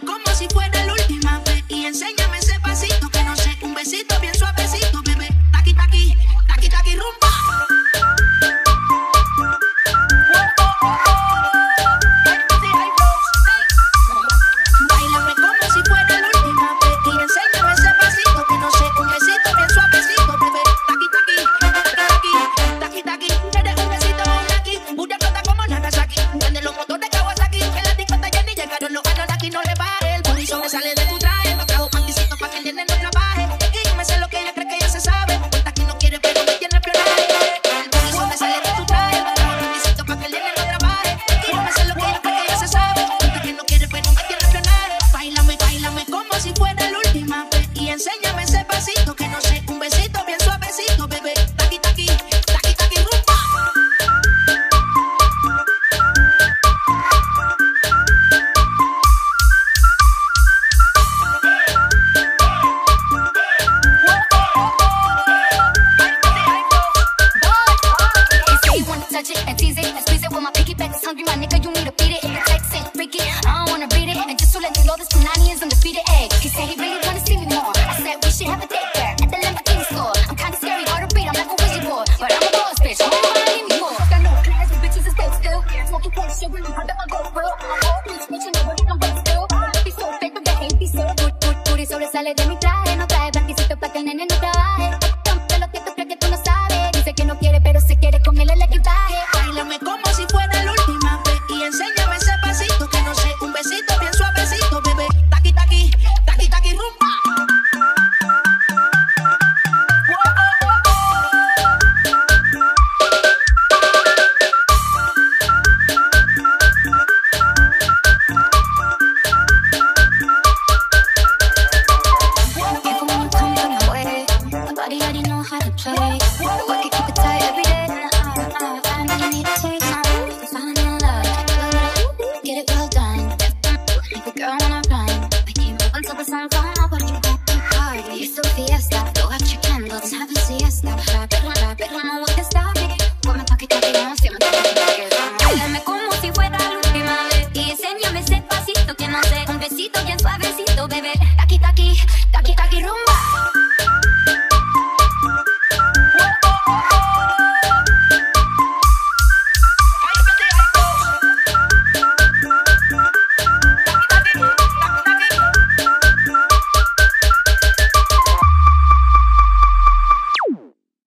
Como si fuera la última vez y enséñame ese pasito que no sé, un besito sale de wanna read it. And just to let you know, this Panani is undefeated. Ay, he said he really wanna see me more. I said we should have a date there at the Lamborghini store. I'm kinda scary, hard to beat. I'm like a wizard boy, but I'm a boss bitch. I'm gonna find me more. Got no plans, the bitches is dead still. Smoking cold shit, really hard that my goal will. Oh, bitch, bitch, you know what I'm worth still. Be so fake, but that ain't be so good, good, good. Sobresale de mi traje, no trae blanquecito pa' que el nene no trabaje. salvada por tu party. Está. Que como si fuera la última vez. Y enséñame ese pasito que no sé. Un besito bien suave.